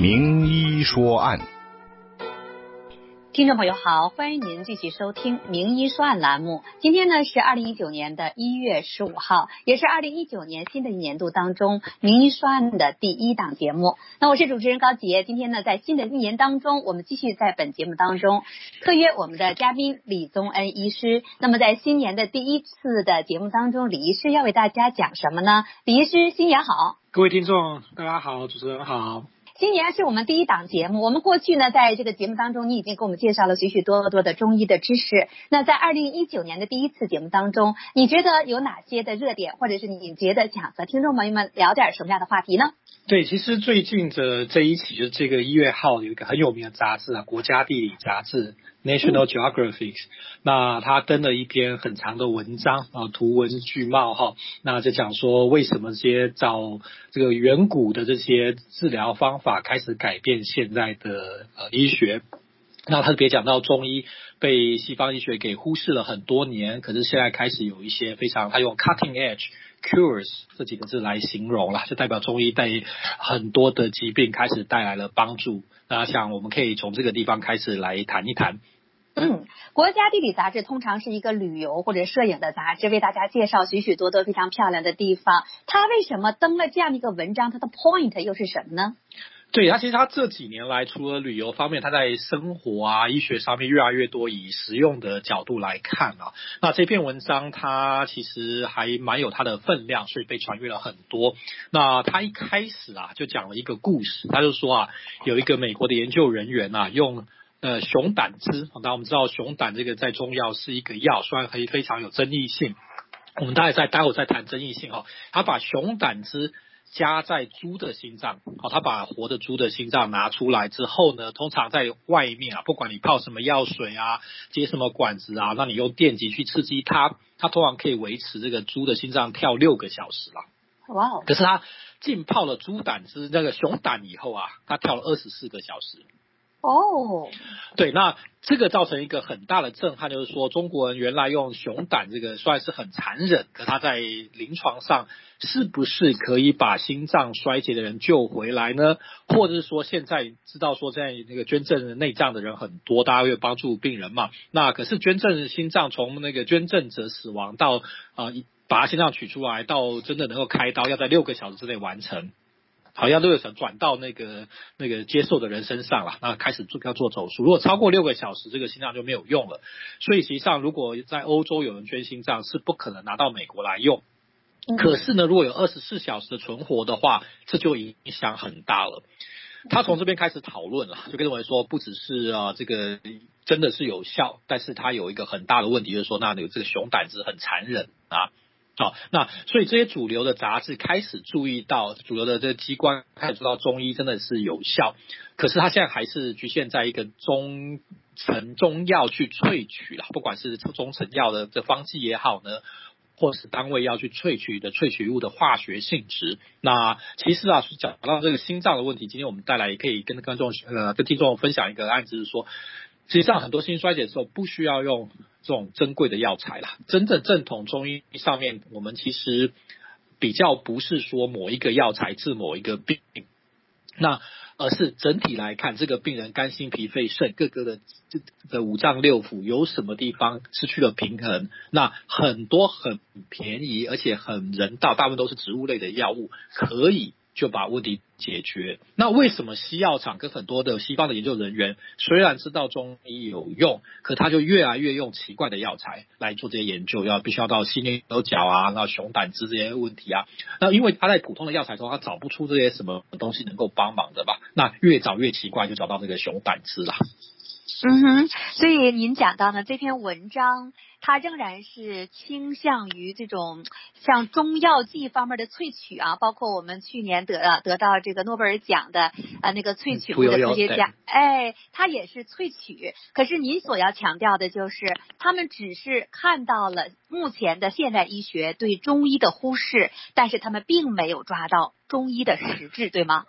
名医说案。听众朋友好，欢迎您继续收听《名医说案》栏目。今天呢是二零一九年的一月十五号，也是二零一九年新的一年度当中《名医说案》的第一档节目。那我是主持人高杰，今天呢在新的一年当中，我们继续在本节目当中特约我们的嘉宾李宗恩医师。那么在新年的第一次的节目当中，李医师要为大家讲什么呢？李医师新年好，各位听众大家好，主持人好。今年是我们第一档节目。我们过去呢，在这个节目当中，你已经给我们介绍了许许多多的中医的知识。那在二零一九年的第一次节目当中，你觉得有哪些的热点，或者是你觉得想和听众朋友们聊点什么样的话题呢？对，其实最近的这一期就是这个一月号有一个很有名的杂志啊，《国家地理》杂志。National Geographic，那他登了一篇很长的文章啊，图文具貌哈，那就讲说为什么这些找这个远古的这些治疗方法开始改变现在的呃医学，那特别讲到中医被西方医学给忽视了很多年，可是现在开始有一些非常，他用 cutting edge cures 这几个字来形容了，就代表中医对很多的疾病开始带来了帮助。那想我们可以从这个地方开始来谈一谈。嗯，国家地理杂志通常是一个旅游或者摄影的杂志，为大家介绍许许多多非常漂亮的地方。它为什么登了这样一个文章？它的 point 又是什么呢？对，他其实他这几年来，除了旅游方面，他在生活啊、医学上面越来越多以实用的角度来看啊。那这篇文章他其实还蛮有他的分量，所以被传阅了很多。那他一开始啊就讲了一个故事，他就说啊，有一个美国的研究人员啊用。呃，熊胆汁，那我们知道熊胆这个在中药是一个药，虽然可以非常有争议性。我们大概在待会再谈争议性哈。他把熊胆汁加在猪的心脏，好，他把活的猪的心脏拿出来之后呢，通常在外面啊，不管你泡什么药水啊，接什么管子啊，那你用电极去刺激它，它通常可以维持这个猪的心脏跳六个小时啦。哇哦！可是它浸泡了猪胆汁那个熊胆以后啊，它跳了二十四个小时。哦对，那这个造成一个很大的震撼，就是说中国人原来用熊胆这个算是很残忍，可他在临床上是不是可以把心脏衰竭的人救回来呢？或者是说现在知道说在那个捐赠内脏的人很多，大家会帮助病人嘛？那可是捐赠心脏从那个捐赠者死亡到啊、把他心脏取出来到真的能够开刀，要在六个小时之内完成。好像都有想转到那个那个接受的人身上了，那开始做要做手术。如果超过六个小时，这个心脏就没有用了。所以实际上，如果在欧洲有人捐心脏，是不可能拿到美国来用。可是呢，如果有二十四小时的存活的话，这就影响很大了。他从这边开始讨论了，就跟认为说，不只是啊这个真的是有效，但是他有一个很大的问题，就是说，那有这个熊胆子很残忍啊。好，那所以这些主流的杂志开始注意到，主流的这个机关开始知道中医真的是有效，可是它现在还是局限在一个中成中药去萃取了，不管是中成药的这方剂也好呢，或是单位要去萃取的萃取物的化学性质。那其实啊，是讲到这个心脏的问题，今天我们带来也可以跟观众呃跟听众分享一个案子，是说。实际上，很多心衰竭的时候不需要用这种珍贵的药材啦。真正正统中医上面，我们其实比较不是说某一个药材治某一个病，那而是整体来看，这个病人肝心脾肺肾各个的这的五脏六腑有什么地方失去了平衡，那很多很便宜而且很人道，大部分都是植物类的药物可以。就把问题解决。那为什么西药厂跟很多的西方的研究人员虽然知道中医有用，可他就越来越用奇怪的药材来做这些研究，要必须要到犀牛角啊，那熊胆汁这些问题啊。那因为他在普通的药材中，他找不出这些什么东西能够帮忙的吧？那越找越奇怪，就找到这个熊胆汁了。嗯哼，所以您讲到呢，这篇文章它仍然是倾向于这种像中药剂方面的萃取啊，包括我们去年得得到这个诺贝尔奖的啊那个萃取物的科学家，哎，他也是萃取。可是您所要强调的就是，他们只是看到了目前的现代医学对中医的忽视，但是他们并没有抓到中医的实质，对吗？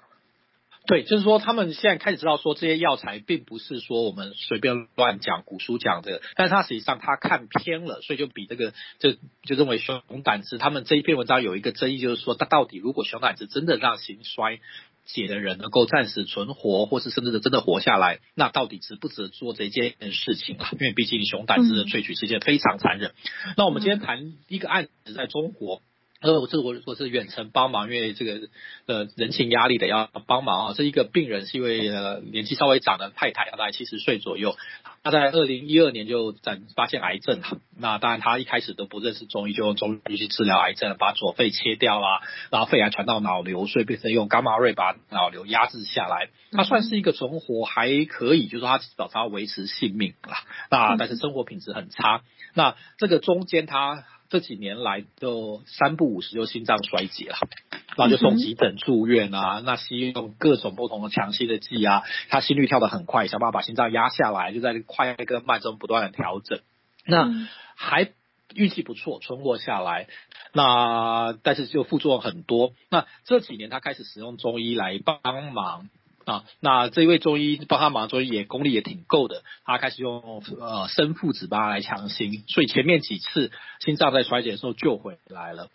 对，就是说他们现在开始知道说这些药材并不是说我们随便乱讲古书讲的，但是他实际上他看偏了，所以就比这个就就认为熊胆汁，他们这一篇文章有一个争议，就是说他到底如果熊胆汁真的让心衰解的人能够暂时存活，或是甚至是真的活下来，那到底值不值得做这件事情啊？因为毕竟熊胆汁的萃取是一件非常残忍。那我们今天谈一个案子，在中国。呃，我这我我是远程帮忙，因为这个呃人情压力的要帮忙啊。这一个病人是一位呃年纪稍微长的太太，大概七十岁左右。他在二零一二年就诊发现癌症，那当然他一开始都不认识中医，就用中医去治疗癌症，把左肺切掉啦，然后肺癌传到脑瘤，所以变成用伽马瑞把脑瘤压制下来。他算是一个存活还可以，就是说他至少他维持性命啦，那但是生活品质很差。那这个中间他。这几年来就三不五时就心脏衰竭了，然后就送急诊住院啊，那西医用各种不同的强心的剂啊，他心率跳得很快，想办法把心脏压下来，就在快跟慢中不断的调整，那还运气不错，存活下来，那但是就副作用很多，那这几年他开始使用中医来帮忙。啊，那这位中医帮他忙，中医也功力也挺够的，他开始用呃生附子帮他来强心，所以前面几次心脏在衰竭的时候救回来了。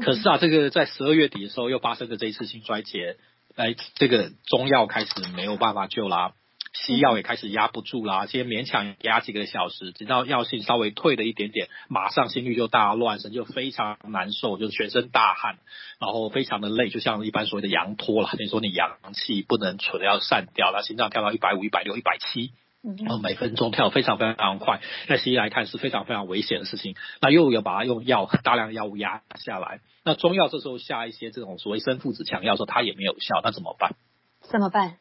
可是啊，这个在十二月底的时候又发生了这一次心衰竭，哎这个中药开始没有办法救啦。西药也开始压不住啦，先勉强压几个小时，直到药性稍微退了一点点，马上心率就大乱，神就非常难受，就全身大汗，然后非常的累，就像一般所谓的阳脱了。等于说你阳气不能存，要散掉，了心脏跳到一百五、一百六、一百七，然后每分钟跳非常非常快，在西医来看是非常非常危险的事情。那又要把它用药大量的药物压下来，那中药这时候下一些这种所谓生附子强药的时候，它也没有效，那怎么办？怎么办？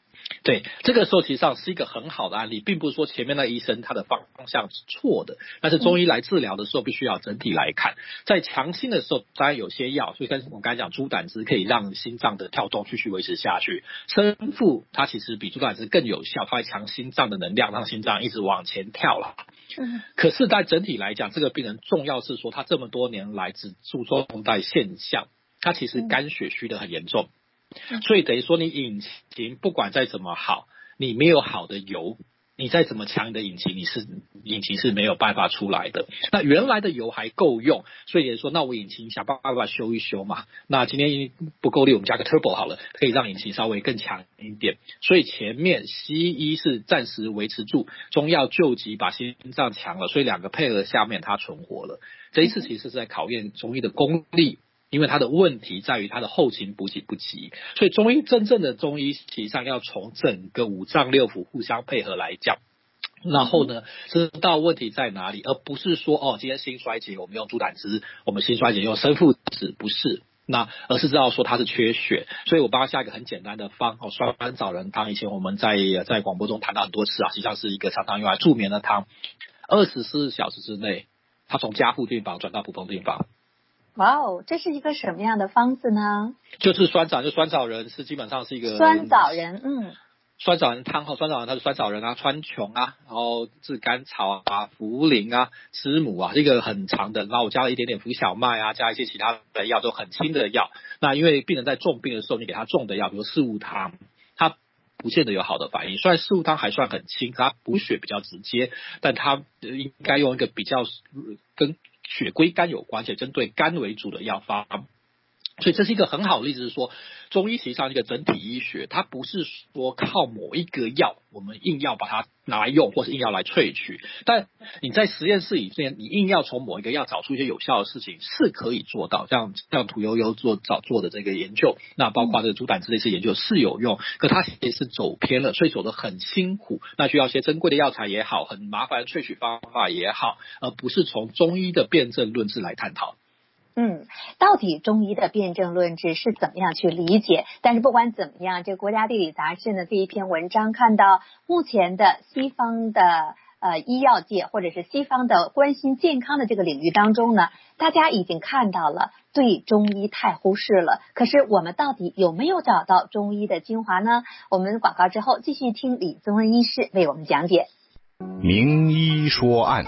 对，这个时候其实上是一个很好的案例，并不是说前面那医生他的方方向是错的，但是中医来治疗的时候必须要整体来看，在强心的时候，当然有些药，所以跟我刚才讲猪胆汁可以让心脏的跳动继续维持下去，生附它其实比猪胆汁更有效，它会强心脏的能量，让心脏一直往前跳了。嗯，可是，在整体来讲，这个病人重要是说他这么多年来只注重在现象，他其实肝血虚的很严重。所以等于说，你引擎不管再怎么好，你没有好的油，你再怎么强的引擎，你是引擎是没有办法出来的。那原来的油还够用，所以也说，那我引擎想办法修一修嘛。那今天不够力，我们加个 turbo 好了，可以让引擎稍微更强一点。所以前面西医是暂时维持住，中药救急把心脏强了，所以两个配合下面它存活了。这一次其实是在考验中医的功力。因为他的问题在于他的后勤补给不及，所以中医真正的中医实际上要从整个五脏六腑互相配合来讲，然后呢，知道问题在哪里，而不是说哦，今天心衰竭我们用猪胆汁，我们心衰竭用生附子，不是，那而是知道说它是缺血，所以我帮他下一个很简单的方哦，酸枣仁汤，以前我们在在广播中谈到很多次啊，实际上是一个常常用来助眠的汤，二十四小时之内，他从加护病房转到普通病房。哇哦，这是一个什么样的方子呢？就是酸枣，就酸枣仁是基本上是一个酸枣仁，嗯，酸枣仁汤哈酸枣仁它是酸枣仁啊、川穹啊，然后炙甘草啊、茯苓啊、知母啊，这个很长的。然后我加了一点点浮小麦啊，加一些其他的药，都很轻的药。那因为病人在重病的时候，你给他重的药，比如四物汤，他不见得有好的反应。虽然四物汤还算很轻，它补血比较直接，但它应该用一个比较跟。血归肝有关，且针对肝为主的药方，所以这是一个很好的例子，是说中医实际上一个整体医学，它不是说靠某一个药，我们硬要把它拿来用，或是硬要来萃取。但你在实验室里面，你硬要从某一个药找出一些有效的事情，是可以做到。像像屠呦呦做早做的这个研究，那包括这个猪胆汁这些研究是有用，可它也是走偏了，所以走得很辛苦。那需要一些珍贵的药材也好，很麻烦的萃取方法也好，而不是从中医的辨证论治来探讨。嗯，到底中医的辨证论治是怎么样去理解？但是不管怎么样，这国家地理杂志呢这一篇文章看到，目前的西方的呃医药界或者是西方的关心健康的这个领域当中呢，大家已经看到了对中医太忽视了。可是我们到底有没有找到中医的精华呢？我们广告之后继续听李宗恩医师为我们讲解。名医说案。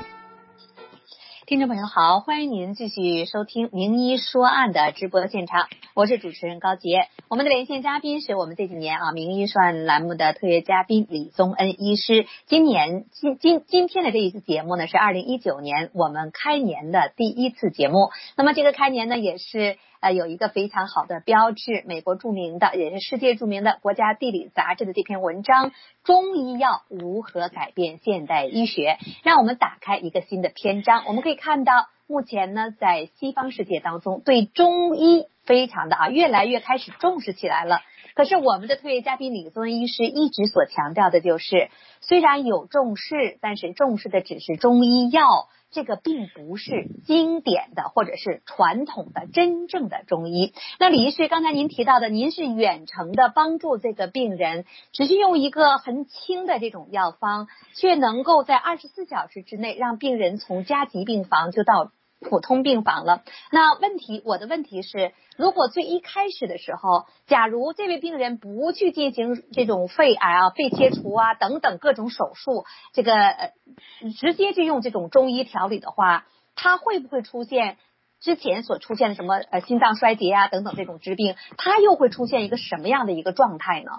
听众朋友好，欢迎您继续收听《名医说案》的直播现场，我是主持人高杰。我们的连线嘉宾是我们这几年啊《名医说案》栏目的特约嘉宾李宗恩医师。今年今今今天的这一次节目呢，是二零一九年我们开年的第一次节目。那么这个开年呢，也是呃有一个非常好的标志，美国著名的也是世界著名的《国家地理》杂志的这篇文章《中医药如何改变现代医学》，让我们打开一个新的篇章。我们可以看到，目前呢，在西方世界当中，对中医非常的啊，越来越开始重视起来了。可是我们的特约嘉宾李宗恩医师一直所强调的就是，虽然有重视，但是重视的只是中医药，这个并不是经典的或者是传统的真正的中医。那李医师刚才您提到的，您是远程的帮助这个病人，只是用一个很轻的这种药方，却能够在二十四小时之内让病人从加急病房就到。普通病房了。那问题，我的问题是，如果最一开始的时候，假如这位病人不去进行这种肺癌啊、肺切除啊等等各种手术，这个呃直接就用这种中医调理的话，他会不会出现之前所出现的什么呃心脏衰竭啊等等这种疾病？他又会出现一个什么样的一个状态呢？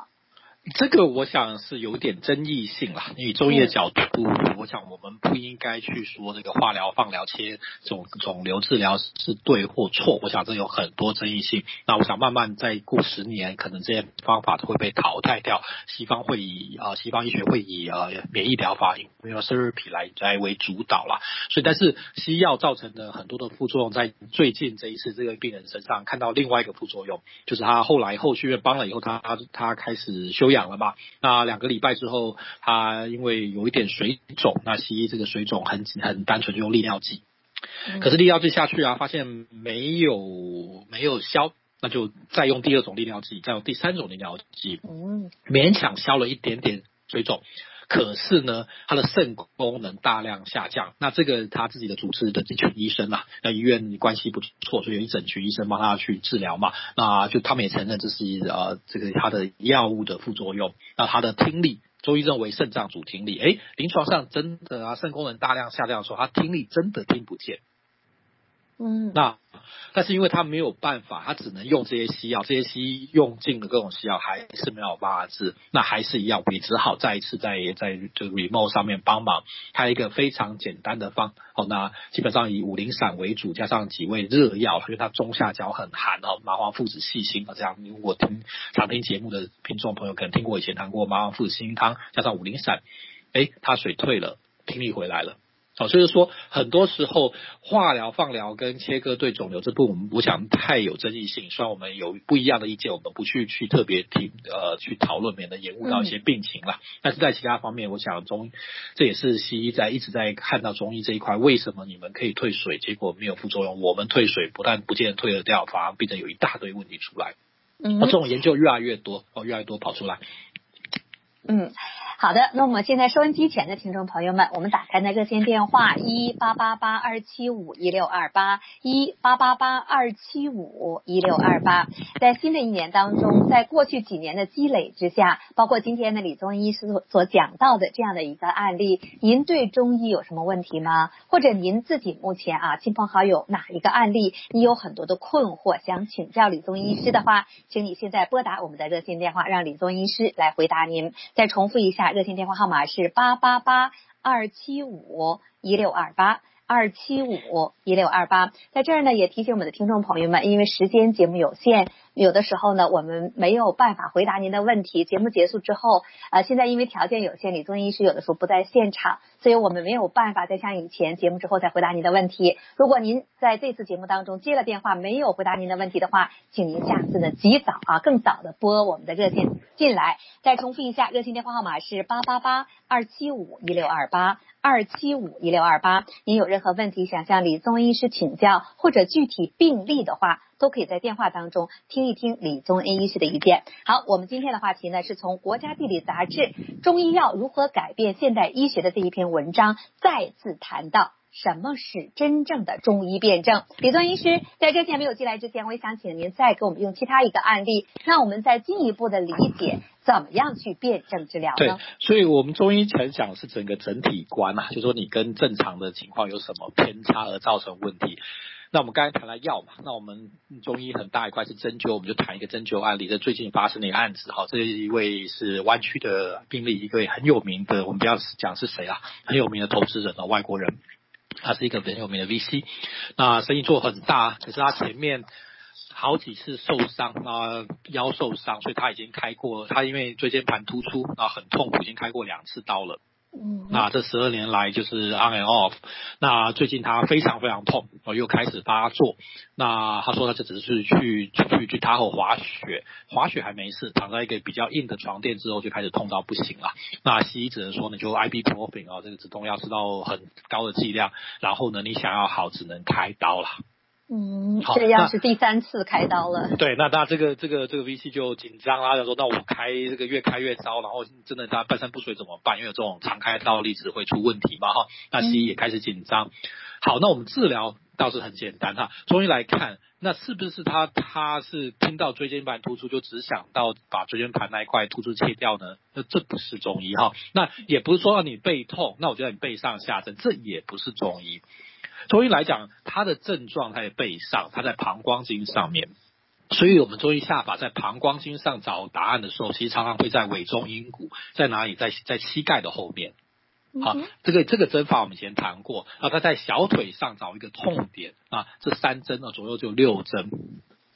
这个我想是有点争议性啦。以中医的角度，我想我们不应该去说这个化疗、放疗、切肿肿瘤治疗是对或错。我想这有很多争议性。那我想慢慢再过十年，可能这些方法都会被淘汰掉。西方会以啊，西方医学会以呃免疫疗法 immunotherapy 来来为主导啦。所以，但是西药造成的很多的副作用，在最近这一次这个病人身上看到另外一个副作用，就是他后来后续院帮了以后，他他他开始休。养了嘛？那两个礼拜之后，他因为有一点水肿，那西医这个水肿很很单纯，就用利尿剂。可是利尿剂下去啊，发现没有没有消，那就再用第二种利尿剂，再用第三种利尿剂，勉强消了一点点水肿。可是呢，他的肾功能大量下降。那这个他自己的主治的这群医生啊，那医院关系不错，所以有一整群医生帮他去治疗嘛。那就他们也承认这是呃这个他的药物的副作用。那他的听力，中医认为肾脏主听力，诶，临床上真的啊，肾功能大量下降的时候，他听力真的听不见。嗯，那但是因为他没有办法，他只能用这些西药，这些西医用尽了各种西药，还是没有办法治，那还是一样，我只好再一次在在这 remote 上面帮忙，还有一个非常简单的方，哦，那基本上以五苓散为主，加上几味热药，因为它中下焦很寒哦，麻黄附子细辛啊，这样，如果听常听节目的听众朋友可能听过以前谈过麻黄附子细辛汤，加上五苓散，诶，他水退了，听力回来了。好，所以说很多时候化疗、放疗跟切割对肿瘤这部分，我们不想太有争议性。虽然我们有不一样的意见，我们不去去特别提呃去讨论，免得延误到一些病情啦。但是在其他方面，我想中这也是西医在一直在看到中医这一块，为什么你们可以退水，结果没有副作用？我们退水不但不见得退得掉，反而变成有一大堆问题出来。嗯，这种研究越来越多，哦，越来越多跑出来。嗯。好的，那么现在收音机前的听众朋友们，我们打开那热线电话一八八八二七五一六二八一八八八二七五一六二八，在新的一年当中，在过去几年的积累之下，包括今天的李宗医师所所讲到的这样的一个案例，您对中医有什么问题吗？或者您自己目前啊，亲朋好友哪一个案例，你有很多的困惑，想请教李宗医师的话，请你现在拨打我们的热线电话，让李宗医师来回答您。再重复一下。热线电话号码是八八八二七五一六二八。二七五一六二八，在这儿呢，也提醒我们的听众朋友们，因为时间节目有限，有的时候呢，我们没有办法回答您的问题。节目结束之后，呃，现在因为条件有限，李宗医师有的时候不在现场，所以我们没有办法再像以前节目之后再回答您的问题。如果您在这次节目当中接了电话没有回答您的问题的话，请您下次呢及早啊，更早的拨我们的热线进来。再重复一下，热线电话号码是八八八二七五一六二八。二七五一六二八，您有任何问题想向李宗医师请教，或者具体病例的话，都可以在电话当中听一听李宗恩医师的意见。好，我们今天的话题呢，是从《国家地理》杂志《中医药如何改变现代医学》的这一篇文章，再次谈到什么是真正的中医辨证。李宗恩医师在这节没有进来之前，我也想请您再给我们用其他一个案例，让我们再进一步的理解。怎么样去辨证治疗呢？对，所以我们中医很讲是整个整体观啊，就说你跟正常的情况有什么偏差而造成问题。那我们刚才谈了药嘛，那我们中医很大一块是针灸，我们就谈一个针灸案例。这最近发生的一个案子哈，这一位是湾区的病例，一个很有名的，我们不要讲是谁啊，很有名的投资人啊，外国人，他是一个很有名的 VC，那生意做很大，可是他前面。好几次受伤啊，腰受伤，所以他已经开过，他因为椎间盘突出啊很痛苦，已经开过两次刀了。那这十二年来就是 on and off，那最近他非常非常痛，哦，又开始发作。那他说他这只是去去去他后滑雪，滑雪还没事，躺在一个比较硬的床垫之后就开始痛到不行了。那西医只能说呢，就 ibuprofen 啊，这个止痛药吃到很高的剂量，然后呢，你想要好只能开刀了。嗯，这样是第三次开刀了。对，那那这个这个这个 VC 就紧张啦，就说那我开这个越开越糟，然后真的他半身不遂怎么办？因为有这种常开刀例子会出问题嘛哈。那西医也开始紧张。嗯、好，那我们治疗倒是很简单哈。中医来看，那是不是他他是听到椎间盘突出就只想到把椎间盘那一块突出切掉呢？那这不是中医哈。那也不是说让你背痛，那我就让你背上下针，这也不是中医。中医来讲，它的症状在背上，它在膀胱经上面，所以我们中医下法在膀胱经上找答案的时候，其实常常会在尾中阴骨，在哪里？在在膝盖的后面。好，这个这个针法我们以前谈过啊，它在小腿上找一个痛点啊，这三针啊左右就六针。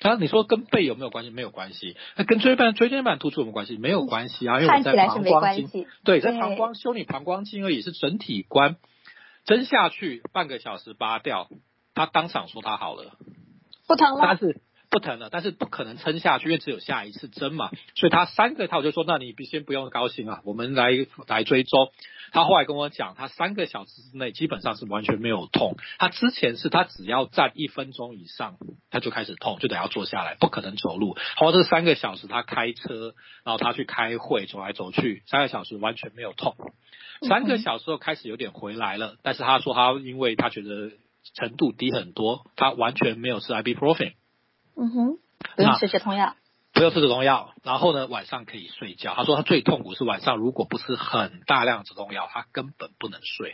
啊，你说跟背有没有关系？没有关系。那跟椎盘椎间盘突出有没有关系？没有关系啊，因为我在膀胱经，对，在膀胱修理膀胱经而已，是整体观。针下去半个小时拔掉，他当场说他好了，不疼了，但是不疼了，但是不可能撑下去，因为只有下一次针嘛，所以他三个他我就说，那你先不用高兴啊，我们来来追踪。他后来跟我讲，他三个小时之内基本上是完全没有痛，他之前是他只要站一分钟以上，他就开始痛，就得要坐下来，不可能走路。好，这三个小时他开车，然后他去开会，走来走去，三个小时完全没有痛。三个小时后开始有点回来了，但是他说他因为他觉得程度低很多，他完全没有吃 ibuprofen。嗯哼，不用吃止痛药，不用吃止痛药。然后呢，晚上可以睡觉。他说他最痛苦是晚上，如果不吃很大量止痛药，他根本不能睡。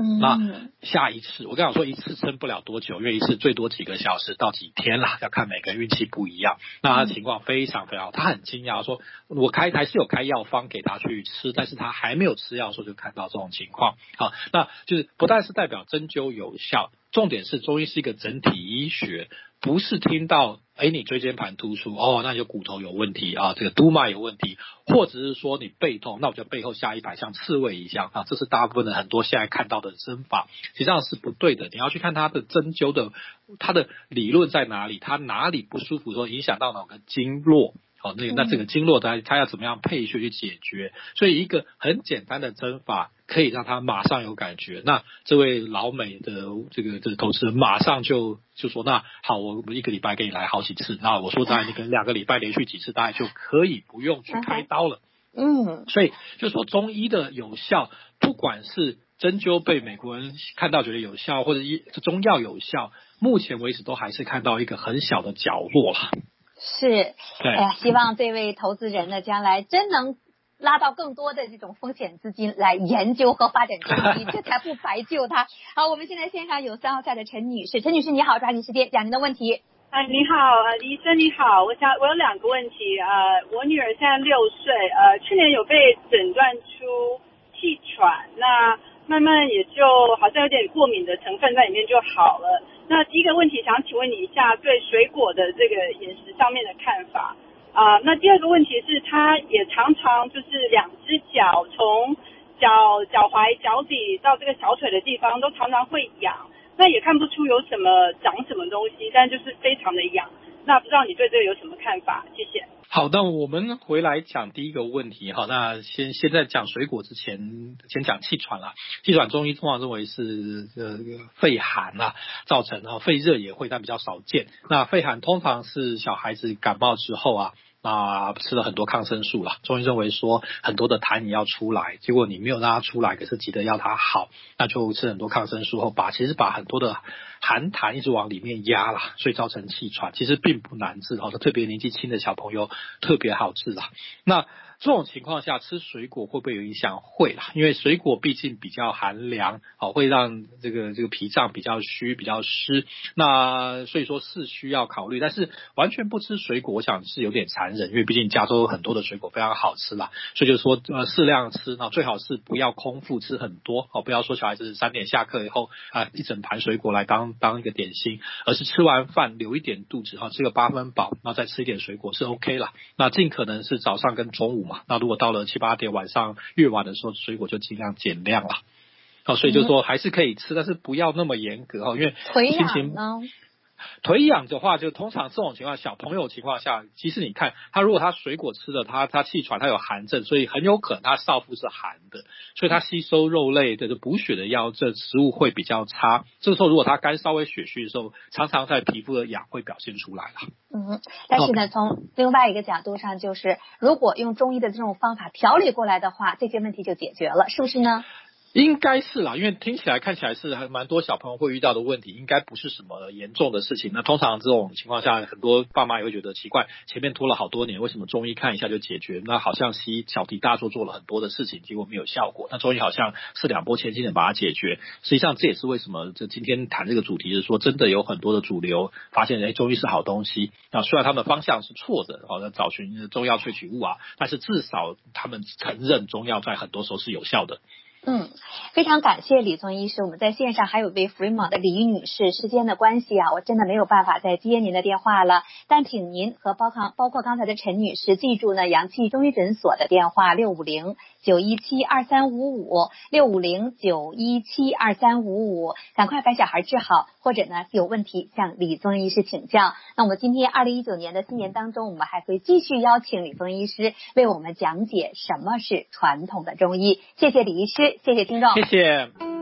嗯，那下一次我跟你说，一次撑不了多久，因为一次最多几个小时到几天啦，要看每个人运气不一样。那他情况非常非常好，他很惊讶说，我开还是有开药方给他去吃，但是他还没有吃药的时候就看到这种情况。好，那就是不但是代表针灸有效。重点是中医是一个整体医学，不是听到哎你椎间盘突出哦，那你就骨头有问题啊，这个督脉有问题，或者是说你背痛，那我就背后下一排像刺猬一样啊，这是大部分的很多现在看到的针法，实际上是不对的。你要去看它的针灸的，它的理论在哪里，它哪里不舒服，说影响到哪个经络。好，那那这个经络它它要怎么样配穴去解决？所以一个很简单的针法可以让他马上有感觉。那这位老美的这个这个投资人马上就就说：那好，我我一个礼拜给你来好几次。那我说大概你可能两个礼拜连续几次，大概就可以不用去开刀了。嗯，所以就说中医的有效，不管是针灸被美国人看到觉得有效，或者医中药有效，目前为止都还是看到一个很小的角落了。是，哎呀，希望这位投资人呢，将来真能拉到更多的这种风险资金来研究和发展中医，这才不白救他。好，我们现在线上有三号菜的陈女士，陈女士你好，抓紧时间讲您的问题。哎，你好，医生你好，我想我有两个问题，呃，我女儿现在六岁，呃，去年有被诊断出气喘，那慢慢也就好像有点过敏的成分在里面就好了。那第一个问题想请问你一下，对水果的这个饮食上面的看法啊、那第二个问题是，他也常常就是两只脚从脚脚踝、脚底到这个小腿的地方都常常会痒，那也看不出有什么长什么东西，但就是非常的痒。那不知道你对这个有什么看法？谢谢。好，的我们回来讲第一个问题。哈，那先先在讲水果之前，先讲气喘啦。气喘中医通常认为是呃肺寒啊造成，然后肺热也会，但比较少见。那肺寒通常是小孩子感冒之后啊。啊，吃了很多抗生素啦。中医认为说很多的痰你要出来，结果你没有让它出来，可是急得要它好，那就吃很多抗生素后，把其实把很多的寒痰一直往里面压啦，所以造成气喘。其实并不难治，好的，特别年纪轻的小朋友特别好治啦。那这种情况下吃水果会不会有影响？会啦，因为水果毕竟比较寒凉，好，会让这个这个脾脏比较虚、比较湿。那所以说是需要考虑，但是完全不吃水果，我想是有点残忍，因为毕竟加州有很多的水果非常好吃啦。所以就说呃适量吃，那最好是不要空腹吃很多，哦，不要说小孩子三点下课以后啊、一整盘水果来当当一个点心，而是吃完饭留一点肚子哈，吃个八分饱，然后再吃一点水果是 OK 啦。那尽可能是早上跟中午嘛，那如果到了七八点晚上越晚的时候，水果就尽量减量了。好，所以就说还是可以吃，但是不要那么严格哦，因为心情呢。腿痒的话，就通常这种情况，小朋友情况下，其实你看他如果他水果吃的，他他气喘，他有寒症，所以很有可能他少腹是寒的，所以他吸收肉类的补血的药，这食物会比较差。这个时候如果他肝稍微血虚的时候，常常在皮肤的痒会表现出来了。嗯，但是呢，从另外一个角度上，就是如果用中医的这种方法调理过来的话，这些问题就解决了，是不是呢？应该是啦，因为听起来看起来是还蛮多小朋友会遇到的问题，应该不是什么严重的事情。那通常这种情况下，很多爸妈也会觉得奇怪，前面拖了好多年，为什么中医看一下就解决？那好像西医小题大做做了很多的事情，结果没有效果。那中医好像是两波千斤的把它解决。实际上这也是为什么这今天谈这个主题是说，真的有很多的主流发现，哎，中医是好东西。那虽然他们方向是错的，好像找寻中药萃取物啊，但是至少他们承认中药在很多时候是有效的。嗯，非常感谢李宗医师。我们在线上还有位 Fremont 的李女士，时间的关系啊，我真的没有办法再接您的电话了。但请您和包康包括刚才的陈女士记住呢，阳气中医诊所的电话六五零九一七二三五五六五零九一七二三五五，赶快把小孩治好，或者呢有问题向李宗医师请教。那我们今天二零一九年的新年当中，我们还会继续邀请李宗医师为我们讲解什么是传统的中医。谢谢李医师。谢谢听众，谢谢。